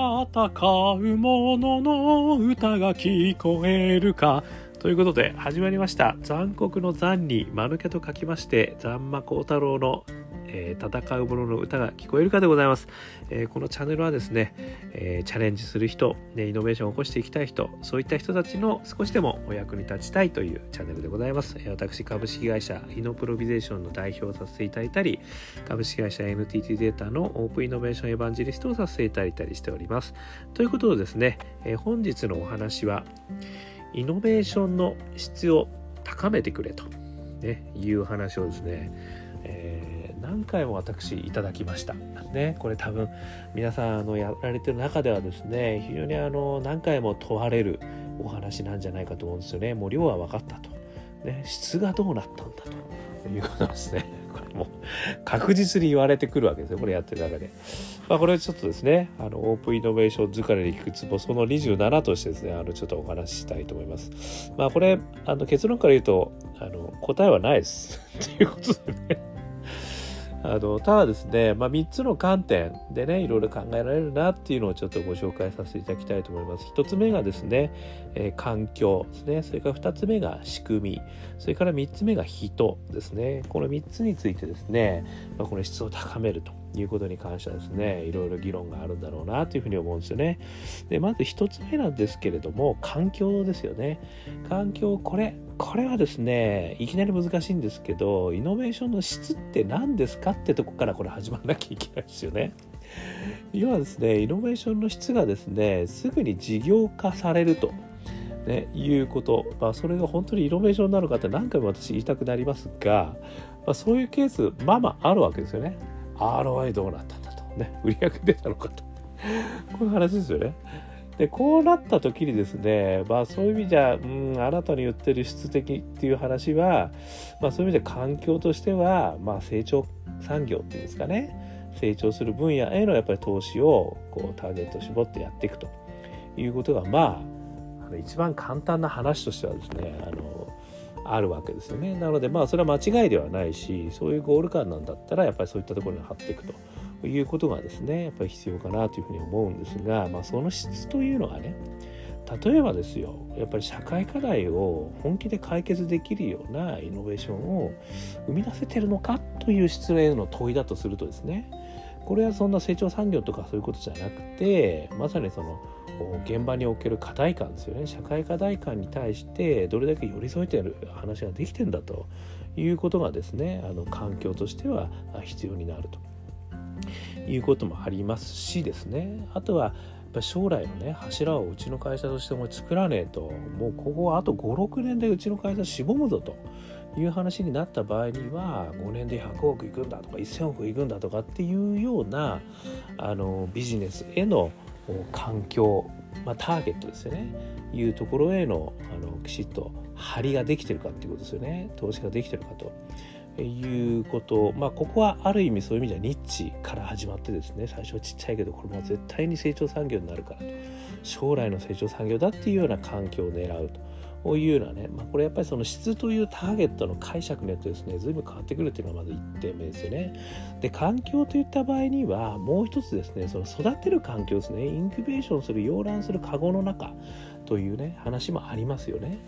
戦う者の歌が聞こえるか。ということで始まりました。残酷の残に間抜けと書きまして残魔高太郎のえー、戦う者の歌が聞こえるかでございます、えー、このチャンネルはですね、えー、チャレンジする人、ね、イノベーションを起こしていきたい人そういった人たちの少しでもお役に立ちたいというチャンネルでございます、え私株式会社イノプロビゼーションの代表をさせていただいたり株式会社 NTT データのオープンイノベーションエヴァンジリストをさせていただいたりしております。ということでですね、え本日のお話はイノベーションの質を高めてくれと、ね、いう話をですね、えー何回も私いただきました。ね、これ多分皆さんあのやられてる中ではですね非常にあの何回も問われるお話なんじゃないかと思うんですよね。もう量は分かったと。ね、質がどうなったんだということですね。これも確実に言われてくるわけですよ。これやってる中で。まあこれちょっとですね、あのオープンイノベーション疲れに聞くツボその27としてですね、あのちょっとお話ししたいと思います。まあこれ、あの結論から言うと、あの答えはないです。ということでね。あのただですね、まあ、3つの観点でねいろいろ考えられるなっていうのをちょっとご紹介させていただきたいと思います。1つ目がですね、えー、環境ですねそれから2つ目が仕組みそれから3つ目が人ですねこの3つについてですね、まあ、この質を高めるということに関してはですねいろいろ議論があるんだろうなというふうに思うんですよね。でまず1つ目なんですけれども環境ですよね。環境これこれはですねいきなり難しいんですけどイノベーションの質って何ですかってとこからこれ始まらなきゃいけないですよね。要はですねイノベーションの質がですねすぐに事業化されると。ね、いうこと、まあ、それが本当にイノベーションなるかって何回も私言いたくなりますが、まあ、そういうケースまあまああるわけですよね。ROI どうなったんだと。ね、売り上げ出たのかと。こういう話ですよね。でこうなった時にですね、まあ、そういう意味じゃ、うん、あなたに言ってる質的っていう話は、まあ、そういう意味で環境としては、まあ、成長産業っていうんですかね。成長する分野へのやっぱり投資をこうターゲットを絞ってやっていくと。いうことがまああの一番簡単な話としてはですねあのあるわけですよね。なのでまあそれは間違いではないしそういうゴール感なんだったらやっぱりそういったところに貼っていくと。いうことがですねやっぱり必要かなというふうに思うんですが、まあ、その質というのがね例えばですよやっぱり社会課題を本気で解決できるようなイノベーションを生み出せてるのかという質への問いだとするとですねこれはそんな成長産業とかそういうことじゃなくてまさにその現場における課題感ですよね社会課題感に対してどれだけ寄り添えてる話ができてんだということがですねあの環境としては必要になると。いうこともありますしですね。あとは将来のね柱をうちの会社としても作らねえともうここはあと56年でうちの会社しぼむぞという話になった場合には5年で100億いくんだとか1000億いくんだとかっていうようなあのビジネスへの環境、まあ、ターゲットですよね。いうところへのあのきちっと張りができてるかっていうことですよね。投資ができてるかと。いうことまあここはある意味そういう意味ではニッチから始まってですね最初はちっちゃいけどこれも絶対に成長産業になるからと将来の成長産業だっていうような環境を狙うと。いうようなね、まあ、これやっぱりその質というターゲットの解釈によってですね、随分変わってくるっていうのがまず1点目ですよね。で、環境といった場合には、もう一つですね、その育てる環境ですね、インキュベーションする、洋卵するカゴの中というね、話もありますよね。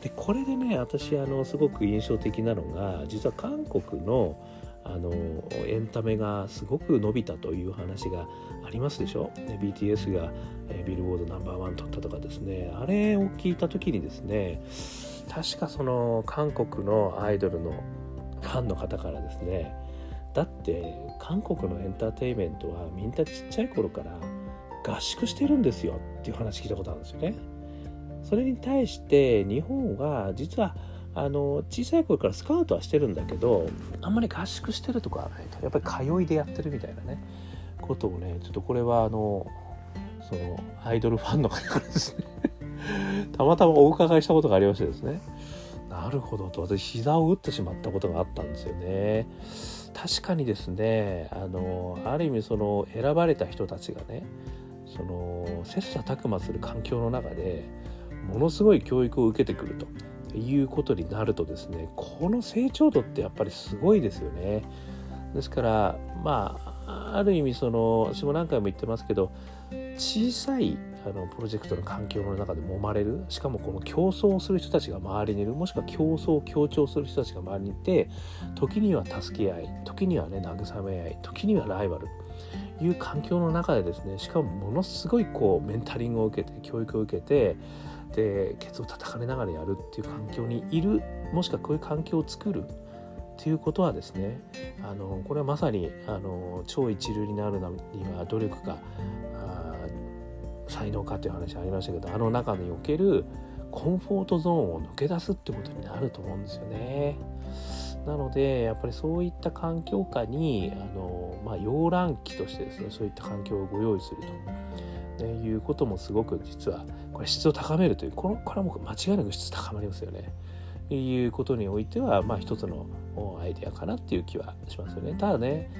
でこれでね私あのすごく印象的なのが実は韓国のあのエンタメがすごく伸びたという話がありますでしょ、ね、BTS が、えビルボードナンバーワン取ったとかですねあれを聞いた時にですね確かその韓国のアイドルのファンの方からですねだって韓国のエンターテインメントはみんなちっちゃい頃から合宿してるんですよっていう話聞いたことあるんですよね。それに対して日本は実はあの小さい頃からスカウトはしてるんだけどあんまり合宿してるとかはないと。やっぱり通いでやってるみたいなねことをねちょっとこれはあのそのアイドルファンの方からですね たまたまお伺いしたことがありましてですね。なるほどと。私膝を打ってしまったことがあったんですよね。確かにですねあのある意味その選ばれた人たちがねその切磋琢磨する環境の中でものすごい教育を受けてくると。いうことになるとですねこの成長度ってやっぱりすごいですよね。ですからまあある意味その私も何回も言ってますけど小さいあのプロジェクトの環境の中で揉まれる。しかもこの競争をする人たちが周りにいる。もしくは競争を強調する人たちが周りにいて時には助け合い時にはね慰め合い時にはライバル。という環境の中でですねしかもものすごいこうメンタリングを受けて教育を受けてでケツを叩かれながらやるっていう環境にいるもしくはこういう環境を作るっていうことはですねあのこれはまさにあの超一流になるには努力か才能かという話ありましたけどあの中におけるコンフォートゾーンを抜け出すってことになると思うんですよね。なのでやっぱりそういった環境下にあの、まあ、洋卵期としてですねそういった環境をご用意すると、ね、いうこともすごく実はこれ質を高めるというこのこれはもう間違いなく質高まりますよね。いうことにおいてはまあ一つのアイデアかなっていう気はしますよね。ただね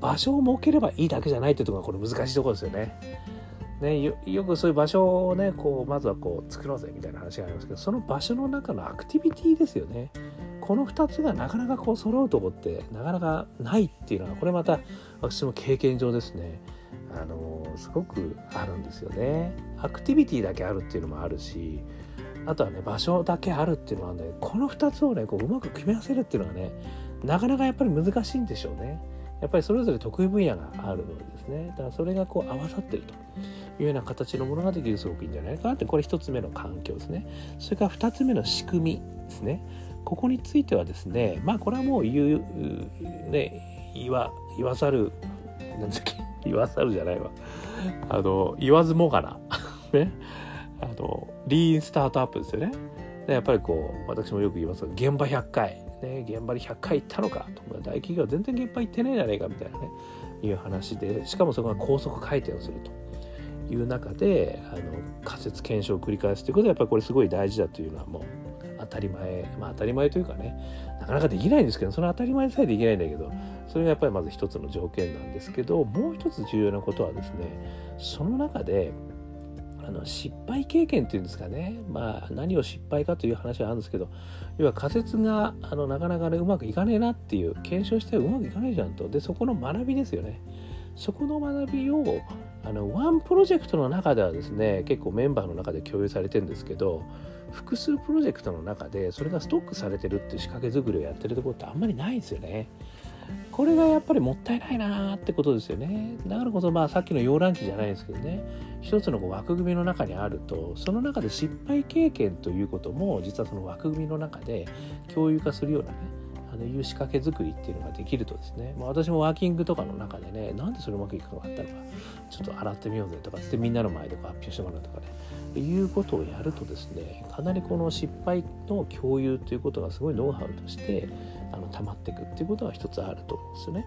場所を設ければいいだけじゃないっていうところがこれ難しいところですよね。ね、よよくそういう場所をねこうまずはこう作ろうぜみたいな話がありますけどその場所の中のアクティビティですよねこの2つがなかなかこう揃うとこってなかなかないっていうのはこれまた私も経験上ですねあのすごくあるんですよね。アクティビティだけあるっていうのもあるしあとはね場所だけあるっていうのはねこの2つをねこううまく組み合わせるっていうのはねなかなかやっぱり難しいんでしょうね。やっぱりそれぞれ得意分野があるのですね。だからそれがこう合わさってるというような形のものができるすごくいいんじゃないかなってこれ1つ目の環境ですね。それから2つ目の仕組みですね。ここについてはですねまあこれはもう言うね言わ言わざる何だっけ言わざるじゃないわ。あの言わずもがな。ね。あのリーンスタートアップですよね。でやっぱりこう私もよく言いますが現場100回。ね現場に100回行ったのか。と大企業全然現場行ってないじゃないかみたいなね。いう話でしかもそこが高速回転をすると。いう中であの仮説検証を繰り返すということはやっぱりこれすごい大事だというのはもう当たり前まあ当たり前というかねなかなかできないんですけどその当たり前さえできないんだけどそれがやっぱりまず一つの条件なんですけどもう一つ重要なことはですねその中であの失敗経験っていうんですかねまあ何を失敗かという話はあるんですけど要は仮説があのなかなかねうまくいかねえなっていう検証してうまくいかないじゃんと。でそこの学びですよね。そこの学びをあのワンプロジェクトの中ではですね結構メンバーの中で共有されてるんですけど複数プロジェクトの中でそれがストックされてるっていう仕掛け作りをやってるところってあんまりないんですよね。これがやっぱりもったいないなーってことですよね。だからこそまあさっきの洋覧機じゃないですけどね一つのこう枠組みの中にあるとその中で失敗経験ということも実はその枠組みの中で共有化するようなねあのいう仕掛け作りっていうのができるとですね、まあ、私もワーキングとかの中でねなんでそれうまくいかなかったのかちょっと洗ってみようぜとかってみんなの前でこう発表してもらうとかねいうことをやるとですねかなりこの失敗の共有ということがすごいノウハウとしてあの溜まっていくっていうことが一つあると思うんですよね。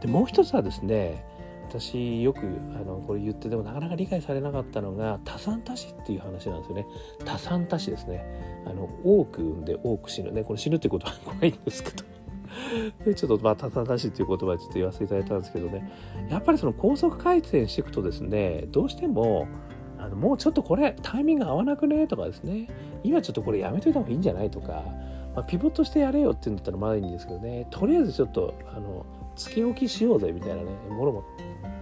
でもう一つはですね私よくあのこれ言ってでもなかなか理解されなかったのが多産多死っていう話なんですよね。多産多死ですね。あの多く産んで多く死ぬ。ねこれ死ぬってことは怖いんですけど。でちょっとまあ多産多死っていう言葉でちょっと言わせていただいたんですけどね。やっぱりその高速回転していくとですねどうしてもあのもうちょっとこれタイミング合わなくねとかですね。今ちょっとこれやめといた方がいいんじゃないとか、まあ、ピボットしてやれよって言うんだったらまだいいんですけどね。とりあえずちょっとあのつけ置きしようぜみたいなねものも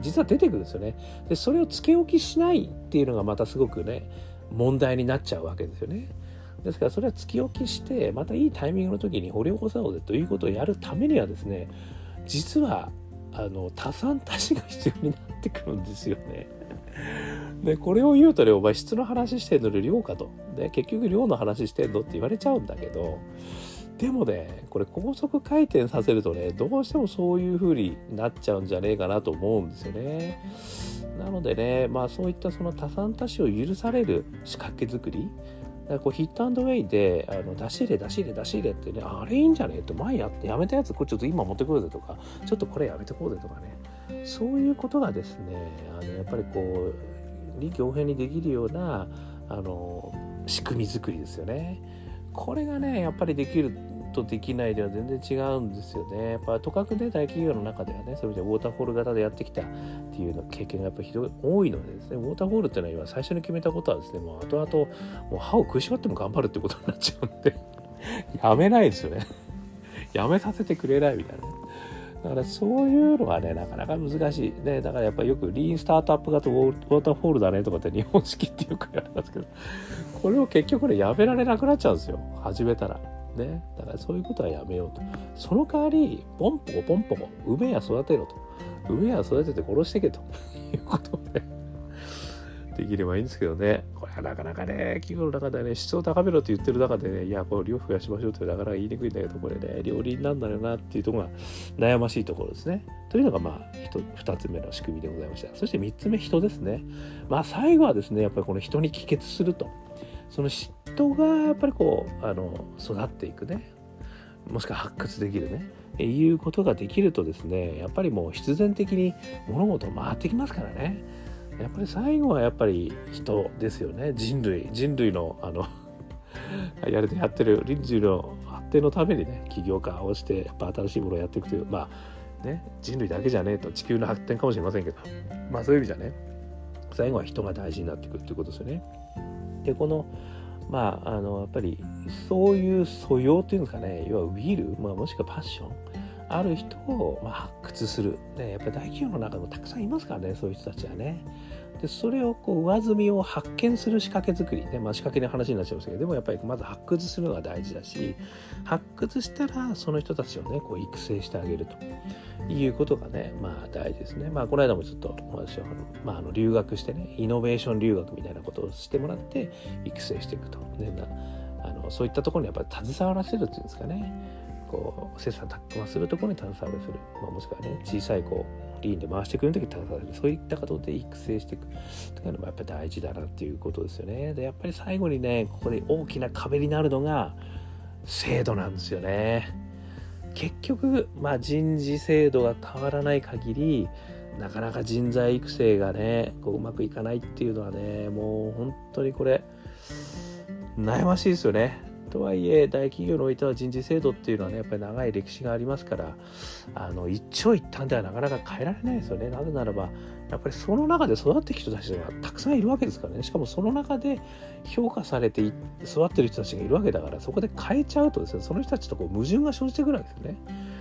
実は出てくるんですよねでそれをつけ置きしないっていうのがまたすごくね問題になっちゃうわけですよねですからそれはつき置きしてまたいいタイミングの時に掘り起こそうぜということをやるためにはですね実はあの多産多死が必要になってくるんですよね。でこれを言うとねお前質の話してんのに量かと。で結局量の話してんのって言われちゃうんだけどでもねこれ高速回転させるとねどうしてもそういう風になっちゃうんじゃねえかなと思うんですよね。なのでねまあそういったその多産多死を許される仕掛け作りこうヒットアンドウェイであの出し入れ出し入れ出し入れってねあれいいんじゃねえと前ややめたやつこれちょっと今持ってくるぜとかちょっとこれやめてこうぜとかねそういうことがですねあのやっぱりこう臨機応変にできるようなあの仕組み作りですよね。これがねやっぱりできるとできないでは全然違うんですよね。やっぱとかくね大企業の中ではねそういう意味でウォーターフォール型でやってきたっていうの経験がやっぱりひどい多いのでですねウォーターフォールっていうのは今最初に決めたことはですねもう後々もう歯を食いしばっても頑張るってことになっちゃうんで やめないですよね。やめさせてくれないみたいな。だからそういうのはねなかなか難しい。ねだからやっぱりよくリーンスタートアップ型ウォーターフォールだねとかって日本式ってよく言われますけど。これを結局ねやめられなくなっちゃうんですよ。始めたら。ね。だからそういうことはやめようと。その代わりポンポコポンポコ梅や育てろと。梅や育てて殺してけと。いうことで。できればいいんですけどね、これはなかなかね、企業の中でね、質を高めろって言ってる中でね、いや、これ量増やしましょうってなかなか言いにくいんだけど、これね、両輪なんだよなっていうとこが悩ましいところですね。というのが、まあ、2つ目の仕組みでございました。そして3つ目、人ですね。まあ、最後はですね、やっぱりこの人に帰結すると。その人がやっぱりこう、あの、育っていくね。もしくは発掘できるね。いうことができるとですね、やっぱりもう必然的に物事回ってきますからね。やっぱり最後はやっぱり人ですよね人類人類のあの やれてやってる人類の発展のためにね起業家をしてやっぱ新しいものをやっていくというまあね人類だけじゃねえと地球の発展かもしれませんけどまあそういう意味じゃね最後は人が大事になっていくっていうことですよね。でこのまああのやっぱりそういう素養っていうんですかね要はウィル、まあ、もしくはパッションある人をま発掘する、ね、やっぱり大企業の中でもたくさんいますからねそういう人たちはね。でそれをこう上積みを発見する仕掛け作りね、まあ、仕掛けの話になっちゃいましたけどでもやっぱりまず発掘するのが大事だし発掘したらその人たちをねこう育成してあげるということがねまあ大事ですね。まあこの間もちょっと私は、まあ、あの留学してねイノベーション留学みたいなことをしてもらって育成していくと、ね、あのそういったところにやっぱり携わらせるっていうんですかね。こう切磋琢磨するところに携わるする、まあ、もしくはね小さいこうリーンで回してくれる時に携わる。そういったことで育成していくというのもやっぱり大事だなっていうことですよね。でやっぱり最後にねここで大きな壁になるのが制度なんですよね。結局、まあ、人事制度が変わらない限りなかなか人材育成がねこううまくいかないっていうのはねもう本当にこれ悩ましいですよね。とはいえ大企業においては人事制度っていうのはねやっぱり長い歴史がありますからあの一長一短ではなかなか変えられないですよねなぜならばやっぱりその中で育ってきた人たちがたくさんいるわけですからねしかもその中で評価されて育ってる人たちがいるわけだからそこで変えちゃうとですねその人たちとこう矛盾が生じてくるわけですよね。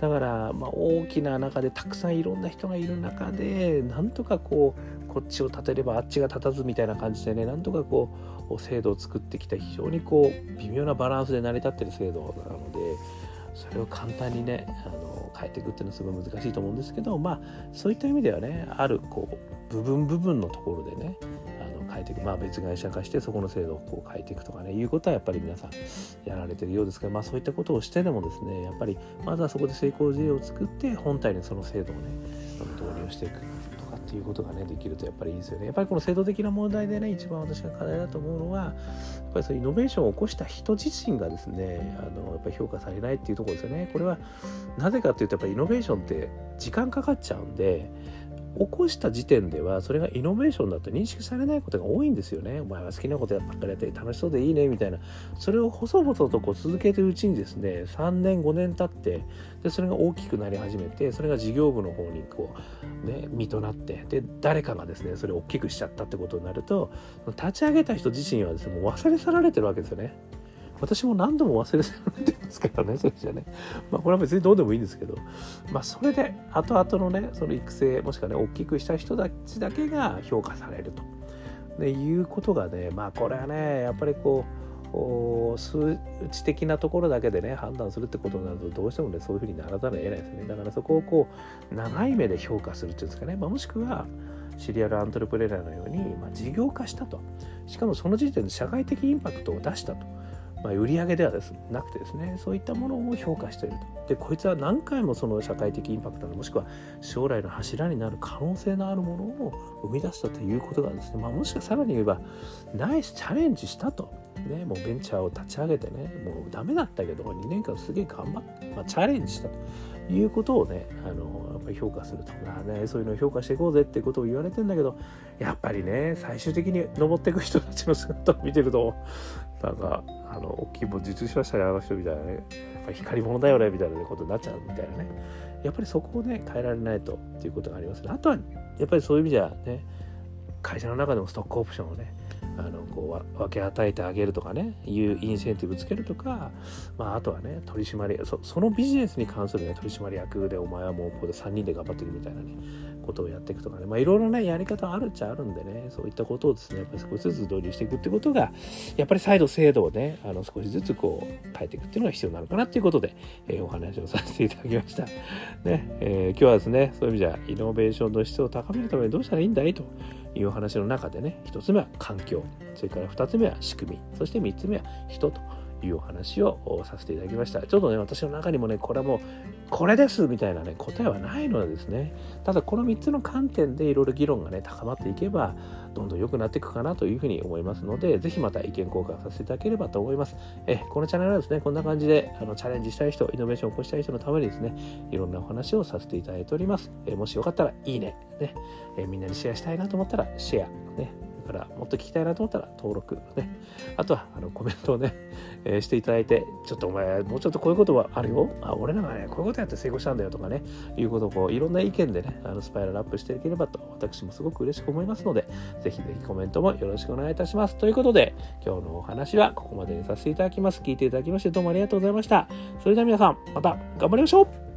だから、まあ、大きな中でたくさんいろんな人がいる中でなんとかこうこっちを立てればあっちが立たずみたいな感じでねなんとかこうこう制度を作ってきた非常にこう微妙なバランスで成り立ってる制度なのでそれを簡単にねあの変えていくっていうのはすごい難しいと思うんですけどまあそういった意味ではねあるこう部分部分のところでねあの変えていくまあ別会社化してそこの制度をこう変えていくとかねいうことはやっぱり皆さんやられてるようですけどまあそういったことをしてでもですねやっぱりまずはそこで成功事例を作って本体にその制度をね導入していく。っていうことがねできるとやっぱりいいですよね。やっぱりこの制度的な問題でね一番私が課題だと思うのはやっぱりそうイノベーションを起こした人自身がですねあのやっぱり評価されないっていうところですよね。これはなぜかっていうとやっぱりイノベーションって時間かかっちゃうんで起こした時点ではそれがイノベーションだと認識されないことが多いんですよね。お前は好きなことばっかりやって楽しそうでいいねみたいな。それを細々とこう続けてるうちにですね、3年5年経って、で、それが大きくなり始めて、それが事業部の方にこう、ね、身となって、で、誰かがですね、それを大きくしちゃったってことになると、立ち上げた人自身はですね、もう忘れ去られてるわけですよね。私も何度も忘れ去られてますからね、それじゃね。まあ、これは別にどうでもいいんですけど、まあ、それで、後々のね、その育成、もしくはね、大きくした人たちだけが評価されると。でいうことがね、まあ、これはね、やっぱりこう、数値的なところだけでね判断するってことになるとどうしてもねそういうふうにならざるを得ないですね。だからそこをこう長い目で評価するっていうんですかね、まあ、もしくはシリアルアントレプレーナーのように、まあ、事業化したと。しかもその時点で社会的インパクトを出したと。まあ、売上ではですなくてですねそういったものを評価していると。でこいつは何回もその社会的インパクトもしくは将来の柱になる可能性のあるものを生み出したということがですね、まあ、もしくはさらに言えばナイスチャレンジしたと、ね、もうベンチャーを立ち上げてねもうダメだったけど2年間すげえ頑張って、まあ、チャレンジしたということをねあのやっぱり評価すると。かねそういうのを評価していこうぜってことを言われてんだけどやっぱりね最終的に登っていく人たちの姿を見てるとなんかあの大きいも実しましたねあの人みたいなねやっぱ光り物だよねみたいなことになっちゃうみたいなね。やっぱりそこをね変えられないとっていうことがありますね。あとはやっぱりそういう意味じゃね会社の中でもストックオプションをねあのこう分け与えてあげるとかねいうインセンティブつけるとか、まあ、あとはね取締役そのビジネスに関する、ね、取締役でお前はもうここで3人で頑張ってるみたいなねことをやっていくとかねいろいろねやり方あるっちゃあるんでねそういったことをですねやっぱり少しずつ導入していくってことがやっぱり再度制度をねあの少しずつこう変えていくっていうのが必要なのかなっていうことで、えー、お話をさせていただきました。ねえー、今日はですねそういう意味じゃイノベーションの質を高めるためにどうしたらいいんだいという話の中でね1つ目は環境。それから2つ目は仕組み。そして3つ目は人というお話をさせていただきました。ちょっとね、私の中にもね、これはもう、これですみたいなね、答えはないのでですね、ただこの3つの観点でいろいろ議論がね、高まっていけば、どんどん良くなっていくかなというふうに思いますので、ぜひまた意見交換させていただければと思います。えこのチャンネルはですね、こんな感じであのチャレンジしたい人、イノベーションを起こしたい人のためにですね、いろんなお話をさせていただいております。えもしよかったら、いいね、ね、えみんなにシェアしたいなと思ったら、シェア、ね、からもっと聞きたいなと思ったら登録ねあとはあのコメントをね、えー、していただいてちょっとお前もうちょっとこういうことはあるよ。あ俺なんかねこういうことやって成功したんだよとかねいうことをこういろんな意見でねあのスパイラルアップしていければと私もすごく嬉しく思いますのでぜひぜひコメントもよろしくお願いいたします。ということで今日のお話はここまでにさせていただきます。聞いていただきましてどうもありがとうございました。それでは皆さんまた頑張りましょう。